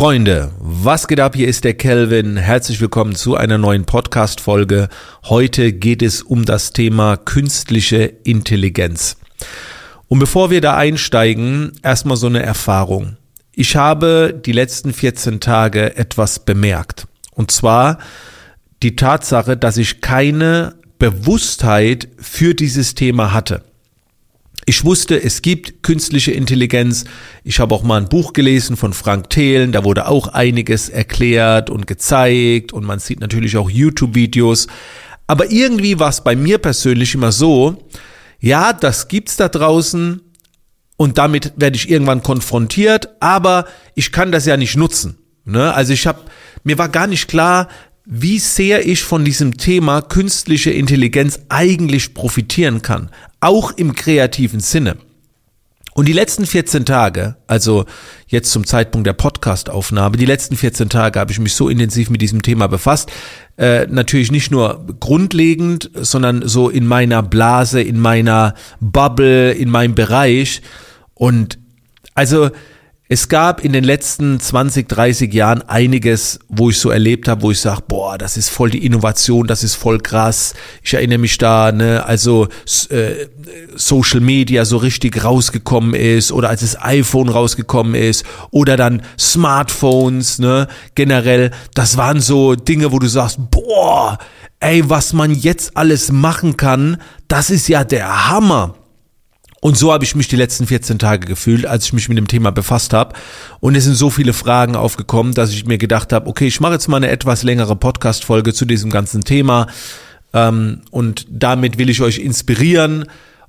Freunde, was geht ab? Hier ist der Kelvin. Herzlich willkommen zu einer neuen Podcast-Folge. Heute geht es um das Thema künstliche Intelligenz. Und bevor wir da einsteigen, erstmal so eine Erfahrung. Ich habe die letzten 14 Tage etwas bemerkt. Und zwar die Tatsache, dass ich keine Bewusstheit für dieses Thema hatte. Ich wusste, es gibt künstliche Intelligenz. Ich habe auch mal ein Buch gelesen von Frank Thelen, da wurde auch einiges erklärt und gezeigt und man sieht natürlich auch YouTube-Videos. Aber irgendwie war es bei mir persönlich immer so, ja, das gibt's da draußen und damit werde ich irgendwann konfrontiert, aber ich kann das ja nicht nutzen. Ne? Also ich habe, mir war gar nicht klar, wie sehr ich von diesem Thema künstliche Intelligenz eigentlich profitieren kann, auch im kreativen Sinne. Und die letzten 14 Tage, also jetzt zum Zeitpunkt der Podcastaufnahme, die letzten 14 Tage habe ich mich so intensiv mit diesem Thema befasst. Äh, natürlich nicht nur grundlegend, sondern so in meiner Blase, in meiner Bubble, in meinem Bereich. Und also es gab in den letzten 20, 30 Jahren einiges, wo ich so erlebt habe, wo ich sage, boah, das ist voll die Innovation, das ist voll krass. Ich erinnere mich da, ne, also äh, Social Media so richtig rausgekommen ist oder als das iPhone rausgekommen ist oder dann Smartphones, ne, generell, das waren so Dinge, wo du sagst, boah, ey, was man jetzt alles machen kann, das ist ja der Hammer. Und so habe ich mich die letzten 14 Tage gefühlt, als ich mich mit dem Thema befasst habe. Und es sind so viele Fragen aufgekommen, dass ich mir gedacht habe, okay, ich mache jetzt mal eine etwas längere Podcast-Folge zu diesem ganzen Thema. Ähm, und damit will ich euch inspirieren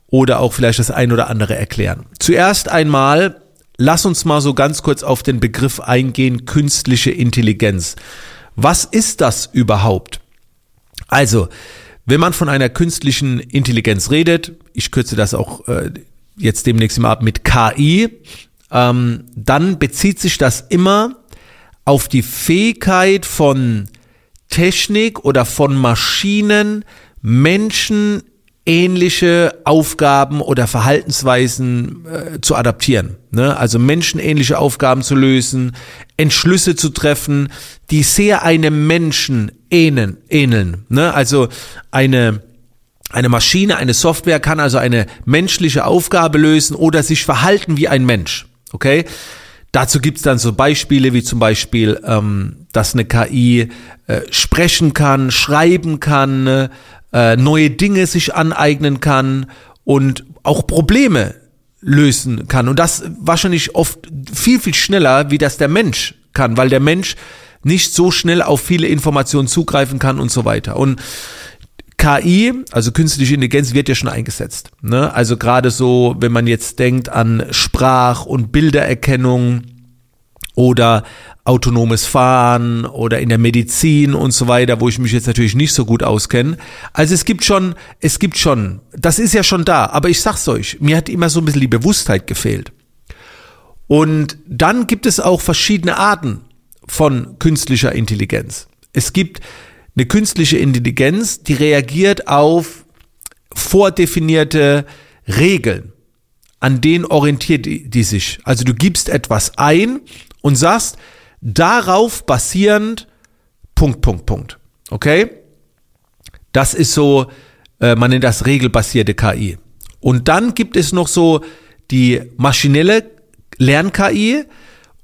oder auch vielleicht das ein oder andere erklären. Zuerst einmal, lass uns mal so ganz kurz auf den Begriff eingehen, künstliche Intelligenz. Was ist das überhaupt? Also, wenn man von einer künstlichen Intelligenz redet, ich kürze das auch äh, jetzt demnächst immer ab mit KI, ähm, dann bezieht sich das immer auf die Fähigkeit von Technik oder von Maschinen, Menschen ähnliche Aufgaben oder Verhaltensweisen äh, zu adaptieren. Ne? Also menschenähnliche Aufgaben zu lösen, Entschlüsse zu treffen, die sehr einem Menschen ähneln. ähneln ne? Also eine eine Maschine, eine Software kann also eine menschliche Aufgabe lösen oder sich verhalten wie ein Mensch. Okay? Dazu gibt's dann so Beispiele wie zum Beispiel, ähm, dass eine KI äh, sprechen kann, schreiben kann, äh, neue Dinge sich aneignen kann und auch Probleme lösen kann. Und das wahrscheinlich oft viel, viel schneller, wie das der Mensch kann, weil der Mensch nicht so schnell auf viele Informationen zugreifen kann und so weiter. Und KI, also künstliche Intelligenz, wird ja schon eingesetzt. Ne? Also gerade so, wenn man jetzt denkt an Sprach- und Bildererkennung oder autonomes Fahren oder in der Medizin und so weiter, wo ich mich jetzt natürlich nicht so gut auskenne. Also es gibt schon, es gibt schon, das ist ja schon da, aber ich sag's euch, mir hat immer so ein bisschen die Bewusstheit gefehlt. Und dann gibt es auch verschiedene Arten von künstlicher Intelligenz. Es gibt eine künstliche Intelligenz, die reagiert auf vordefinierte Regeln. An denen orientiert die, die sich. Also du gibst etwas ein und sagst, darauf basierend Punkt, Punkt, Punkt. Okay? Das ist so, äh, man nennt das regelbasierte KI. Und dann gibt es noch so die maschinelle Lern-KI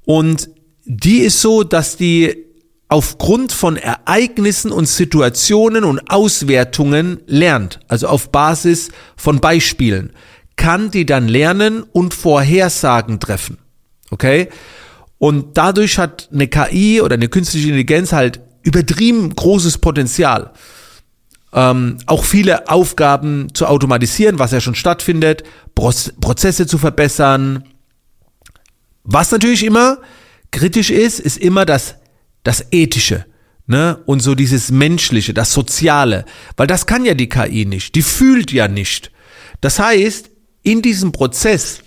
und die ist so, dass die aufgrund von Ereignissen und Situationen und Auswertungen lernt, also auf Basis von Beispielen, kann die dann lernen und Vorhersagen treffen. Okay? Und dadurch hat eine KI oder eine künstliche Intelligenz halt übertrieben großes Potenzial. Ähm, auch viele Aufgaben zu automatisieren, was ja schon stattfindet, Prozesse zu verbessern. Was natürlich immer kritisch ist, ist immer das, das Ethische. Ne? Und so dieses Menschliche, das Soziale. Weil das kann ja die KI nicht. Die fühlt ja nicht. Das heißt, in diesem Prozess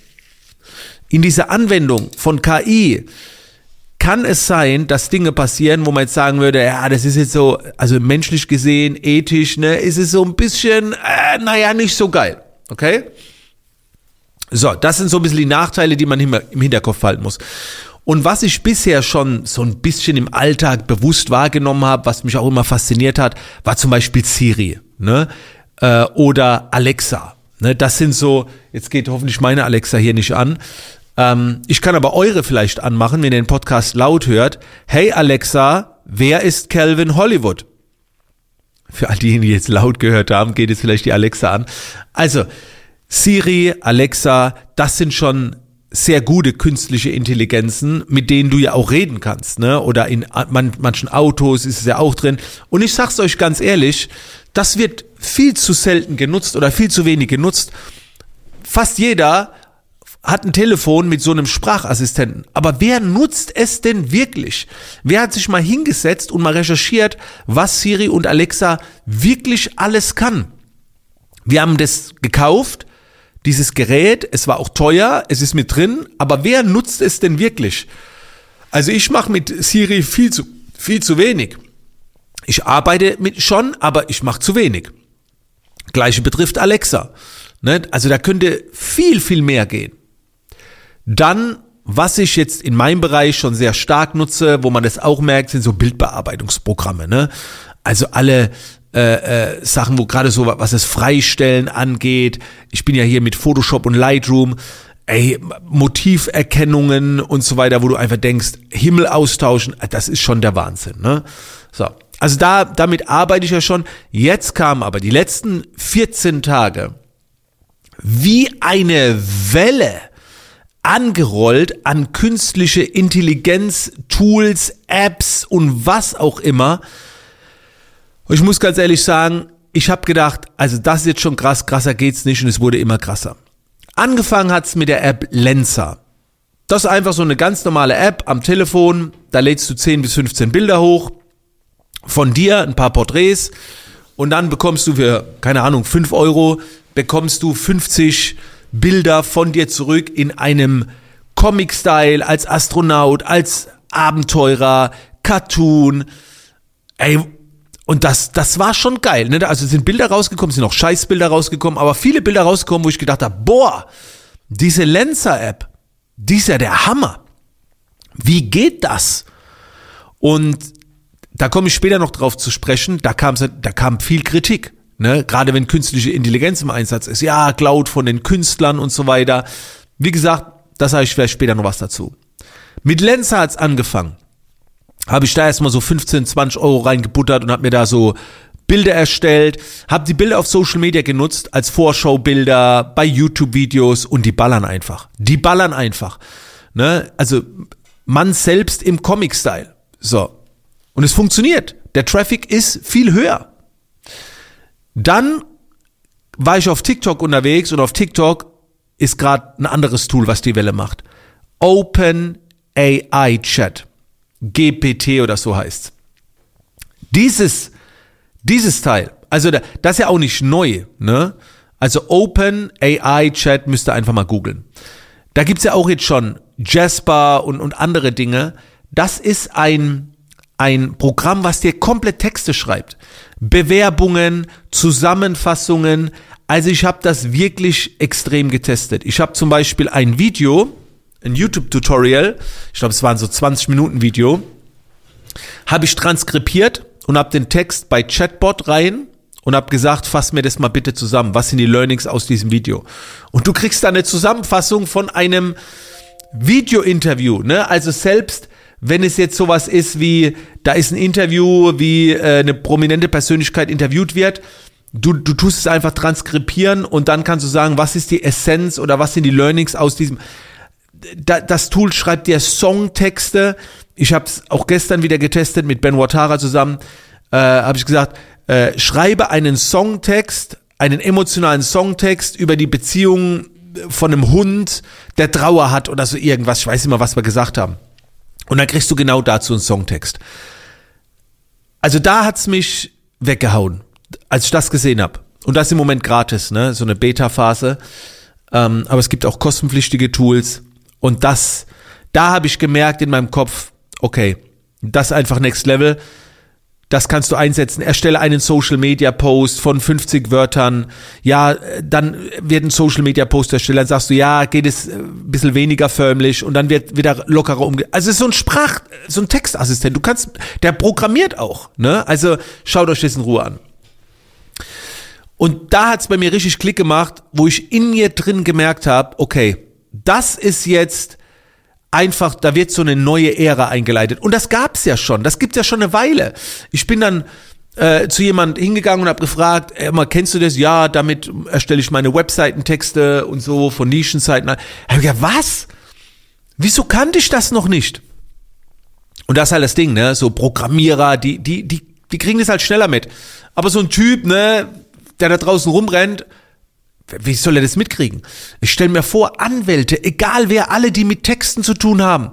in dieser Anwendung von KI kann es sein, dass Dinge passieren, wo man jetzt sagen würde, ja, das ist jetzt so, also menschlich gesehen, ethisch, ne, ist es so ein bisschen, äh, naja, nicht so geil. Okay? So, das sind so ein bisschen die Nachteile, die man im Hinterkopf halten muss. Und was ich bisher schon so ein bisschen im Alltag bewusst wahrgenommen habe, was mich auch immer fasziniert hat, war zum Beispiel Siri ne? Äh, oder Alexa. Ne? Das sind so, jetzt geht hoffentlich meine Alexa hier nicht an. Ähm, ich kann aber eure vielleicht anmachen, wenn ihr den Podcast laut hört. Hey Alexa, wer ist Calvin Hollywood? Für all diejenigen, die jetzt laut gehört haben, geht jetzt vielleicht die Alexa an. Also, Siri, Alexa, das sind schon sehr gute künstliche Intelligenzen, mit denen du ja auch reden kannst, ne? Oder in man, manchen Autos ist es ja auch drin. Und ich sag's euch ganz ehrlich, das wird viel zu selten genutzt oder viel zu wenig genutzt. Fast jeder hat ein Telefon mit so einem Sprachassistenten. Aber wer nutzt es denn wirklich? Wer hat sich mal hingesetzt und mal recherchiert, was Siri und Alexa wirklich alles kann? Wir haben das gekauft, dieses Gerät, es war auch teuer, es ist mit drin, aber wer nutzt es denn wirklich? Also ich mache mit Siri viel zu, viel zu wenig. Ich arbeite mit schon, aber ich mache zu wenig. Gleiche betrifft Alexa. Also da könnte viel, viel mehr gehen. Dann, was ich jetzt in meinem Bereich schon sehr stark nutze, wo man das auch merkt, sind so Bildbearbeitungsprogramme. Ne? Also alle äh, äh, Sachen, wo gerade so was das Freistellen angeht. Ich bin ja hier mit Photoshop und Lightroom. Ey, Motiverkennungen und so weiter, wo du einfach denkst, Himmel austauschen, das ist schon der Wahnsinn, ne? So. Also da, damit arbeite ich ja schon. Jetzt kam aber die letzten 14 Tage wie eine Welle angerollt an künstliche Intelligenz, Tools, Apps und was auch immer, und ich muss ganz ehrlich sagen, ich habe gedacht, also das ist jetzt schon krass, krasser geht's nicht und es wurde immer krasser. Angefangen hat's mit der App Lenza. Das ist einfach so eine ganz normale App am Telefon, da lädst du 10 bis 15 Bilder hoch, von dir ein paar Porträts und dann bekommst du für, keine Ahnung, 5 Euro, bekommst du 50 Bilder von dir zurück in einem Comic-Style, als Astronaut, als Abenteurer, Cartoon. Ey, und das, das war schon geil. Ne? Also sind Bilder rausgekommen, sind auch Scheißbilder rausgekommen, aber viele Bilder rausgekommen, wo ich gedacht habe, boah, diese Lenzer-App, die ist ja der Hammer. Wie geht das? Und da komme ich später noch drauf zu sprechen, da kam, da kam viel Kritik. Ne? Gerade wenn künstliche Intelligenz im Einsatz ist. Ja, Cloud von den Künstlern und so weiter. Wie gesagt, das sage ich vielleicht später noch was dazu. Mit Lenzer hat's angefangen habe ich da erstmal so 15, 20 Euro reingebuttert und habe mir da so Bilder erstellt, habe die Bilder auf Social Media genutzt als Vorschaubilder bei YouTube-Videos und die ballern einfach. Die ballern einfach. Ne? Also man selbst im Comic-Style. So. Und es funktioniert. Der Traffic ist viel höher. Dann war ich auf TikTok unterwegs und auf TikTok ist gerade ein anderes Tool, was die Welle macht. Open AI Chat. GPT oder so heißt. Dieses, dieses Teil, also das ist ja auch nicht neu, ne? Also Open AI Chat müsst ihr einfach mal googeln. Da gibt's ja auch jetzt schon Jasper und, und andere Dinge. Das ist ein, ein Programm, was dir komplett Texte schreibt. Bewerbungen, Zusammenfassungen. Also ich habe das wirklich extrem getestet. Ich habe zum Beispiel ein Video, ein YouTube-Tutorial, ich glaube, es waren so 20 Minuten Video, habe ich transkribiert und habe den Text bei Chatbot rein und habe gesagt, fass mir das mal bitte zusammen. Was sind die Learnings aus diesem Video? Und du kriegst da eine Zusammenfassung von einem Video-Interview, ne? Also selbst wenn es jetzt sowas ist wie, da ist ein Interview, wie äh, eine prominente Persönlichkeit interviewt wird, du, du tust es einfach transkribieren und dann kannst du sagen, was ist die Essenz oder was sind die Learnings aus diesem das Tool schreibt dir Songtexte. Ich habe es auch gestern wieder getestet mit Ben Watara zusammen. Äh, habe ich gesagt, äh, schreibe einen Songtext, einen emotionalen Songtext über die Beziehung von einem Hund, der Trauer hat oder so irgendwas. Ich weiß mal, was wir gesagt haben. Und dann kriegst du genau dazu einen Songtext. Also da hat's mich weggehauen, als ich das gesehen habe. Und das im Moment gratis, ne? So eine Beta-Phase. Ähm, aber es gibt auch kostenpflichtige Tools. Und das, da habe ich gemerkt in meinem Kopf, okay, das einfach Next Level. Das kannst du einsetzen. Erstelle einen Social Media Post von 50 Wörtern. Ja, dann wird ein Social Media Post erstellt. Dann sagst du, ja, geht es ein bisschen weniger förmlich und dann wird wieder lockerer umge. Also es ist so ein Sprach, so ein Textassistent. Du kannst, der programmiert auch. Ne? Also schaut euch das in Ruhe an. Und da hat's bei mir richtig Klick gemacht, wo ich in mir drin gemerkt habe, okay, das ist jetzt einfach, da wird so eine neue Ära eingeleitet. Und das gab's ja schon, das gibt's ja schon eine Weile. Ich bin dann äh, zu jemand hingegangen und habe gefragt, immer kennst du das? Ja, damit erstelle ich meine Webseitentexte und so von Nischenseiten. Gedacht, was? Wieso kannte ich das noch nicht? Und das ist halt das Ding, ne? So Programmierer, die, die, die, die kriegen das halt schneller mit. Aber so ein Typ, ne, der da draußen rumrennt, wie soll er das mitkriegen? Ich stelle mir vor, Anwälte, egal wer, alle, die mit Texten zu tun haben,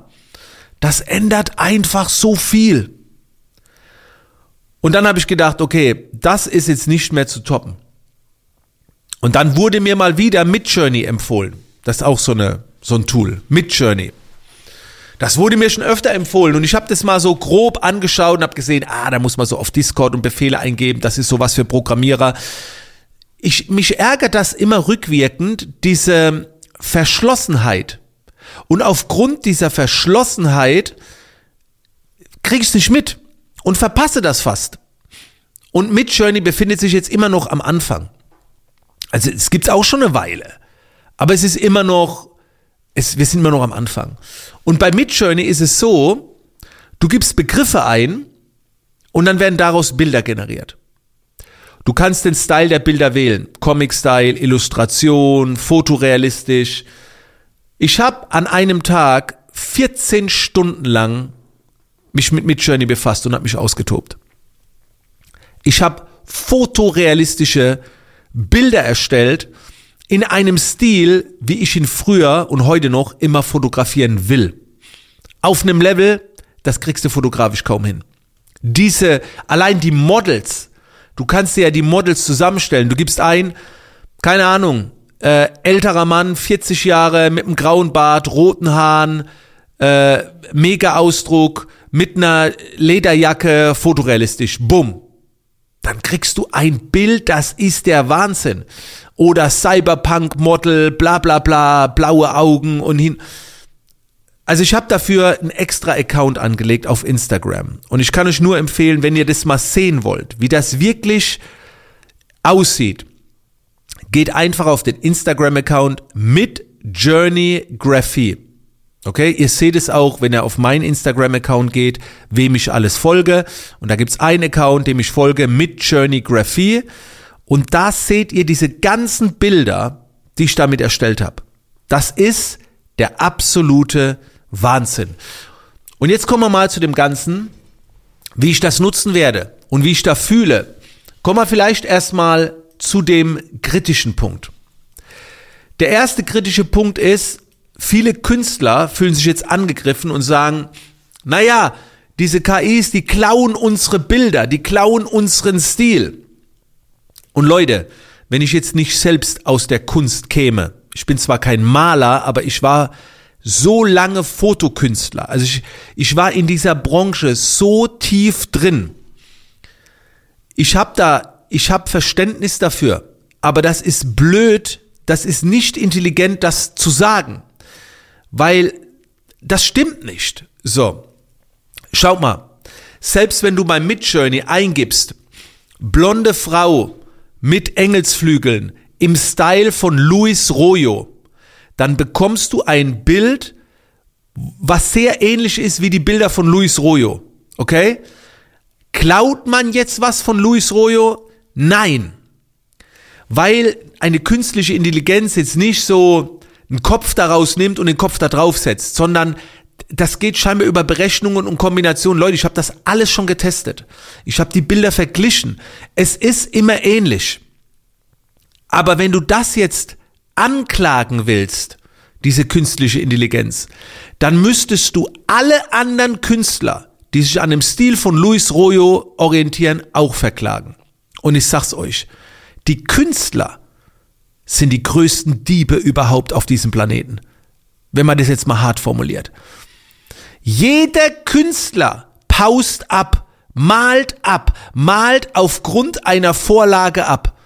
das ändert einfach so viel. Und dann habe ich gedacht, okay, das ist jetzt nicht mehr zu toppen. Und dann wurde mir mal wieder Midjourney empfohlen. Das ist auch so, eine, so ein Tool. Midjourney. Das wurde mir schon öfter empfohlen und ich habe das mal so grob angeschaut und habe gesehen, ah, da muss man so auf Discord und Befehle eingeben, das ist sowas für Programmierer ich, mich ärgert das immer rückwirkend, diese Verschlossenheit. Und aufgrund dieser Verschlossenheit kriege ich es nicht mit und verpasse das fast. Und Midjourney befindet sich jetzt immer noch am Anfang. Also es gibt es auch schon eine Weile. Aber es ist immer noch, es, wir sind immer noch am Anfang. Und bei Midjourney ist es so, du gibst Begriffe ein und dann werden daraus Bilder generiert. Du kannst den Style der Bilder wählen. Comic-Style, Illustration, fotorealistisch. Ich habe an einem Tag 14 Stunden lang mich mit Midjourney befasst und habe mich ausgetobt. Ich habe fotorealistische Bilder erstellt in einem Stil, wie ich ihn früher und heute noch immer fotografieren will. Auf einem Level, das kriegst du fotografisch kaum hin. Diese, allein die Models, Du kannst dir ja die Models zusammenstellen. Du gibst ein, keine Ahnung, äh, älterer Mann, 40 Jahre, mit einem grauen Bart, roten Haaren, äh, mega Ausdruck, mit einer Lederjacke, fotorealistisch. Bumm. Dann kriegst du ein Bild, das ist der Wahnsinn. Oder Cyberpunk-Model, bla bla bla, blaue Augen und hin. Also ich habe dafür einen extra Account angelegt auf Instagram. Und ich kann euch nur empfehlen, wenn ihr das mal sehen wollt, wie das wirklich aussieht, geht einfach auf den Instagram-Account mit Journey Graphie. Okay, ihr seht es auch, wenn ihr auf meinen Instagram-Account geht, wem ich alles folge. Und da gibt's einen Account, dem ich folge, mit Journey Graphie. Und da seht ihr diese ganzen Bilder, die ich damit erstellt habe. Das ist der absolute Wahnsinn. Und jetzt kommen wir mal zu dem Ganzen, wie ich das nutzen werde und wie ich da fühle. Kommen wir vielleicht erstmal zu dem kritischen Punkt. Der erste kritische Punkt ist, viele Künstler fühlen sich jetzt angegriffen und sagen, naja, diese KIs, die klauen unsere Bilder, die klauen unseren Stil. Und Leute, wenn ich jetzt nicht selbst aus der Kunst käme, ich bin zwar kein Maler, aber ich war so lange Fotokünstler. Also ich, ich war in dieser Branche so tief drin. Ich habe da, ich habe Verständnis dafür. Aber das ist blöd, das ist nicht intelligent, das zu sagen. Weil das stimmt nicht. So. Schau mal. Selbst wenn du bei Midjourney eingibst, blonde Frau mit Engelsflügeln im Style von Luis Royo, dann bekommst du ein Bild, was sehr ähnlich ist wie die Bilder von Luis Royo. Okay? Klaut man jetzt was von Luis Royo? Nein. Weil eine künstliche Intelligenz jetzt nicht so einen Kopf daraus nimmt und den Kopf da drauf setzt, sondern das geht scheinbar über Berechnungen und Kombinationen. Leute, ich habe das alles schon getestet. Ich habe die Bilder verglichen. Es ist immer ähnlich. Aber wenn du das jetzt anklagen willst, diese künstliche Intelligenz, dann müsstest du alle anderen Künstler, die sich an dem Stil von Luis Royo orientieren, auch verklagen. Und ich sag's euch, die Künstler sind die größten Diebe überhaupt auf diesem Planeten. Wenn man das jetzt mal hart formuliert. Jeder Künstler paust ab, malt ab, malt aufgrund einer Vorlage ab.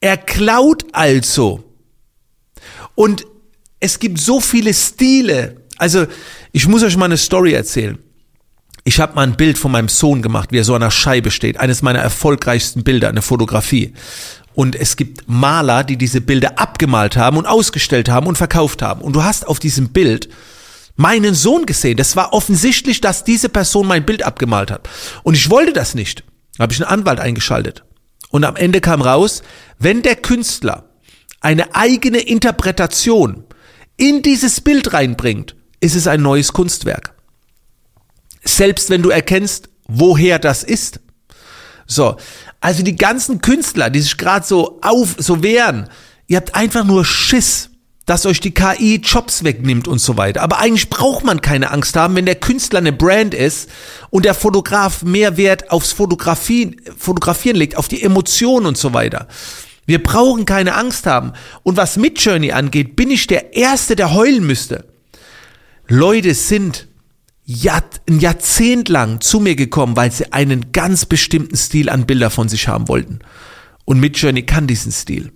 Er klaut also. Und es gibt so viele Stile. Also, ich muss euch mal eine Story erzählen. Ich habe mal ein Bild von meinem Sohn gemacht, wie er so an der Scheibe steht. Eines meiner erfolgreichsten Bilder, eine Fotografie. Und es gibt Maler, die diese Bilder abgemalt haben und ausgestellt haben und verkauft haben. Und du hast auf diesem Bild meinen Sohn gesehen. Das war offensichtlich, dass diese Person mein Bild abgemalt hat. Und ich wollte das nicht. Da habe ich einen Anwalt eingeschaltet. Und am Ende kam raus, wenn der Künstler eine eigene Interpretation in dieses Bild reinbringt, ist es ein neues Kunstwerk. Selbst wenn du erkennst, woher das ist. So, also die ganzen Künstler, die sich gerade so auf, so wehren, ihr habt einfach nur Schiss dass euch die KI Jobs wegnimmt und so weiter. Aber eigentlich braucht man keine Angst haben, wenn der Künstler eine Brand ist und der Fotograf mehr Wert aufs Fotografien, Fotografieren legt, auf die Emotionen und so weiter. Wir brauchen keine Angst haben. Und was Midjourney angeht, bin ich der Erste, der heulen müsste. Leute sind ein Jahrzehnt lang zu mir gekommen, weil sie einen ganz bestimmten Stil an Bilder von sich haben wollten. Und Midjourney kann diesen Stil.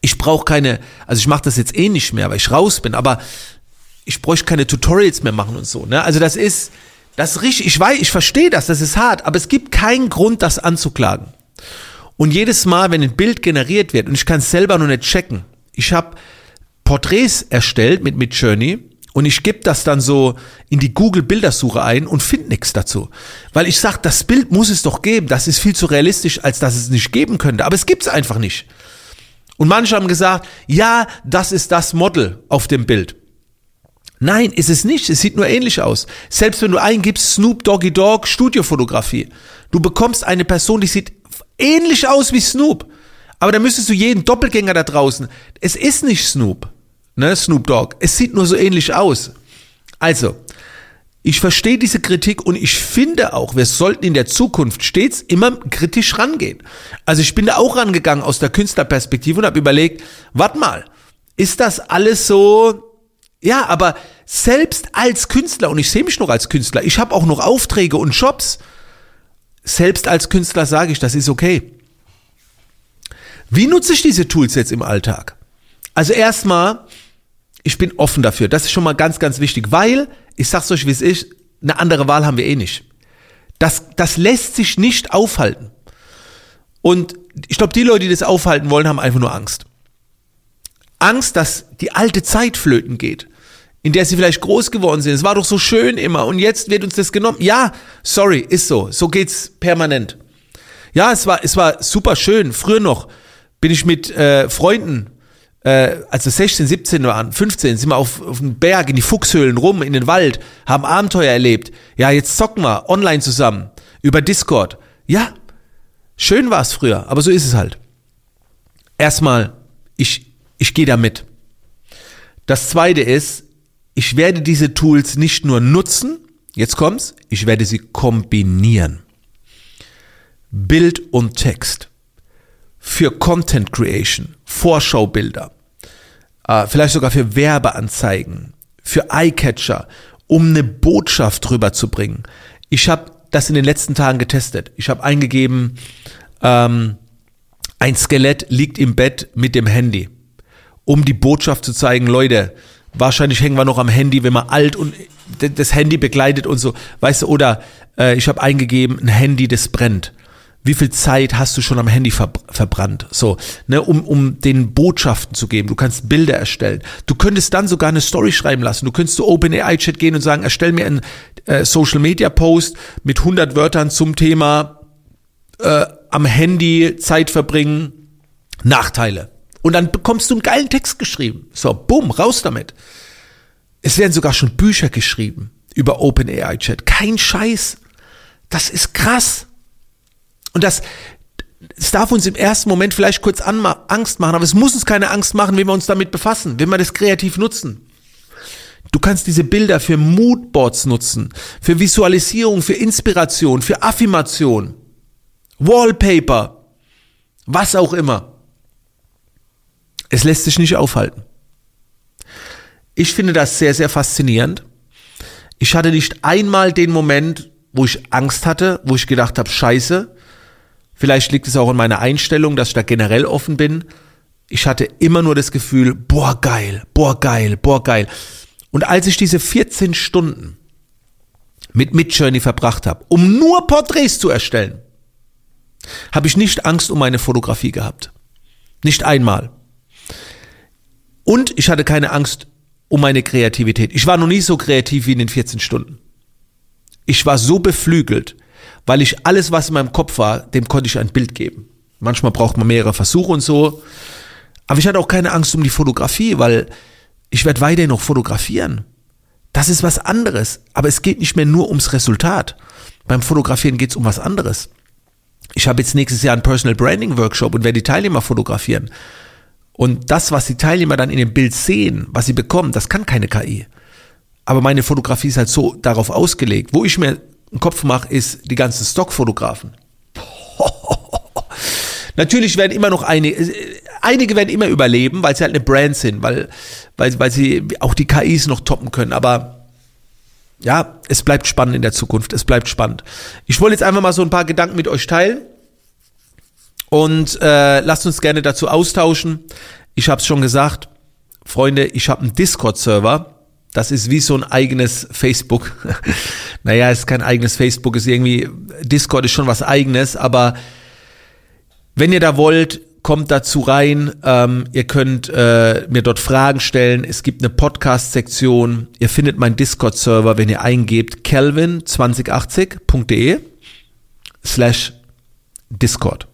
Ich brauche keine, also ich mache das jetzt eh nicht mehr, weil ich raus bin, aber ich bräuchte keine Tutorials mehr machen und so. Ne? Also das ist, das ist richtig, ich weiß, ich verstehe das, das ist hart, aber es gibt keinen Grund, das anzuklagen. Und jedes Mal, wenn ein Bild generiert wird, und ich kann es selber nur nicht checken, ich habe Porträts erstellt mit Midjourney und ich gebe das dann so in die Google Bildersuche ein und finde nichts dazu. Weil ich sage, das Bild muss es doch geben, das ist viel zu realistisch, als dass es nicht geben könnte. Aber es gibt es einfach nicht. Und manche haben gesagt, ja, das ist das Model auf dem Bild. Nein, ist es nicht. Es sieht nur ähnlich aus. Selbst wenn du eingibst Snoop Doggy Dogg Studiofotografie, du bekommst eine Person, die sieht ähnlich aus wie Snoop. Aber da müsstest du jeden Doppelgänger da draußen. Es ist nicht Snoop, ne, Snoop Dogg. Es sieht nur so ähnlich aus. Also, ich verstehe diese Kritik und ich finde auch, wir sollten in der Zukunft stets immer kritisch rangehen. Also ich bin da auch rangegangen aus der Künstlerperspektive und habe überlegt, warte mal, ist das alles so? Ja, aber selbst als Künstler, und ich sehe mich noch als Künstler, ich habe auch noch Aufträge und Jobs, selbst als Künstler sage ich, das ist okay. Wie nutze ich diese Tools jetzt im Alltag? Also erstmal, ich bin offen dafür. Das ist schon mal ganz, ganz wichtig, weil ich sag's euch, wie es ist, eine andere Wahl haben wir eh nicht. Das, das lässt sich nicht aufhalten. Und ich glaube, die Leute, die das aufhalten wollen, haben einfach nur Angst. Angst, dass die alte Zeit flöten geht, in der sie vielleicht groß geworden sind. Es war doch so schön immer und jetzt wird uns das genommen. Ja, sorry, ist so. So geht's permanent. Ja, es war, es war super schön. Früher noch bin ich mit äh, Freunden äh, also 16, 17 waren, 15, sind wir auf, auf den Berg, in die Fuchshöhlen rum, in den Wald, haben Abenteuer erlebt. Ja, jetzt zocken wir online zusammen, über Discord. Ja, schön war es früher, aber so ist es halt. Erstmal, ich, ich gehe da mit. Das zweite ist, ich werde diese Tools nicht nur nutzen, jetzt kommt's, ich werde sie kombinieren. Bild und Text für Content Creation, Vorschaubilder, äh, vielleicht sogar für Werbeanzeigen, für Eyecatcher, um eine Botschaft rüberzubringen. Ich habe das in den letzten Tagen getestet. Ich habe eingegeben, ähm, ein Skelett liegt im Bett mit dem Handy, um die Botschaft zu zeigen, Leute, wahrscheinlich hängen wir noch am Handy, wenn man alt und das Handy begleitet und so, weißt du, oder äh, ich habe eingegeben, ein Handy, das brennt wie viel Zeit hast du schon am Handy ver verbrannt, so, ne, um, um den Botschaften zu geben. Du kannst Bilder erstellen. Du könntest dann sogar eine Story schreiben lassen. Du könntest zu OpenAI Chat gehen und sagen, erstell mir einen äh, Social Media Post mit 100 Wörtern zum Thema äh, am Handy Zeit verbringen, Nachteile. Und dann bekommst du einen geilen Text geschrieben. So, bumm, raus damit. Es werden sogar schon Bücher geschrieben über OpenAI Chat. Kein Scheiß. Das ist krass. Und das, es darf uns im ersten Moment vielleicht kurz Angst machen, aber es muss uns keine Angst machen, wenn wir uns damit befassen, wenn wir das kreativ nutzen. Du kannst diese Bilder für Moodboards nutzen, für Visualisierung, für Inspiration, für Affirmation, Wallpaper, was auch immer. Es lässt sich nicht aufhalten. Ich finde das sehr, sehr faszinierend. Ich hatte nicht einmal den Moment, wo ich Angst hatte, wo ich gedacht habe, scheiße, vielleicht liegt es auch in meiner Einstellung, dass ich da generell offen bin. Ich hatte immer nur das Gefühl, boah geil, boah geil, boah geil. Und als ich diese 14 Stunden mit Midjourney verbracht habe, um nur Porträts zu erstellen, habe ich nicht Angst um meine Fotografie gehabt. Nicht einmal. Und ich hatte keine Angst um meine Kreativität. Ich war noch nie so kreativ wie in den 14 Stunden. Ich war so beflügelt, weil ich alles, was in meinem Kopf war, dem konnte ich ein Bild geben. Manchmal braucht man mehrere Versuche und so. Aber ich hatte auch keine Angst um die Fotografie, weil ich werde weiterhin noch fotografieren. Das ist was anderes. Aber es geht nicht mehr nur ums Resultat. Beim Fotografieren geht es um was anderes. Ich habe jetzt nächstes Jahr einen Personal Branding Workshop und werde die Teilnehmer fotografieren. Und das, was die Teilnehmer dann in dem Bild sehen, was sie bekommen, das kann keine KI. Aber meine Fotografie ist halt so darauf ausgelegt. Wo ich mir einen Kopf mache, ist die ganzen Stockfotografen. Natürlich werden immer noch einige, einige werden immer überleben, weil sie halt eine Brand sind, weil, weil, weil sie auch die KIs noch toppen können. Aber ja, es bleibt spannend in der Zukunft. Es bleibt spannend. Ich wollte jetzt einfach mal so ein paar Gedanken mit euch teilen. Und äh, lasst uns gerne dazu austauschen. Ich habe es schon gesagt, Freunde, ich habe einen Discord-Server. Das ist wie so ein eigenes Facebook. naja, es ist kein eigenes Facebook, ist irgendwie, Discord ist schon was eigenes, aber wenn ihr da wollt, kommt dazu rein. Ähm, ihr könnt äh, mir dort Fragen stellen. Es gibt eine Podcast-Sektion. Ihr findet meinen Discord-Server, wenn ihr eingebt kelvin2080.de slash Discord.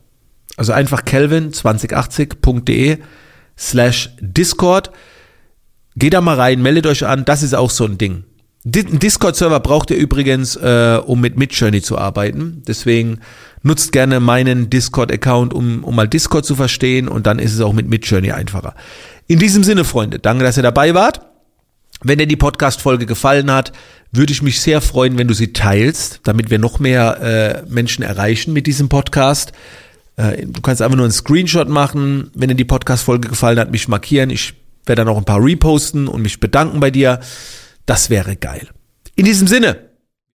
Also einfach kelvin2080.de slash Discord. Geht da mal rein, meldet euch an, das ist auch so ein Ding. Ein Discord-Server braucht ihr übrigens, äh, um mit Midjourney zu arbeiten. Deswegen nutzt gerne meinen Discord-Account, um, um mal Discord zu verstehen und dann ist es auch mit Midjourney einfacher. In diesem Sinne, Freunde, danke, dass ihr dabei wart. Wenn dir die Podcast-Folge gefallen hat, würde ich mich sehr freuen, wenn du sie teilst, damit wir noch mehr äh, Menschen erreichen mit diesem Podcast. Äh, du kannst einfach nur einen Screenshot machen, wenn dir die Podcast-Folge gefallen hat, mich markieren. Ich werde dann auch ein paar reposten und mich bedanken bei dir. Das wäre geil. In diesem Sinne,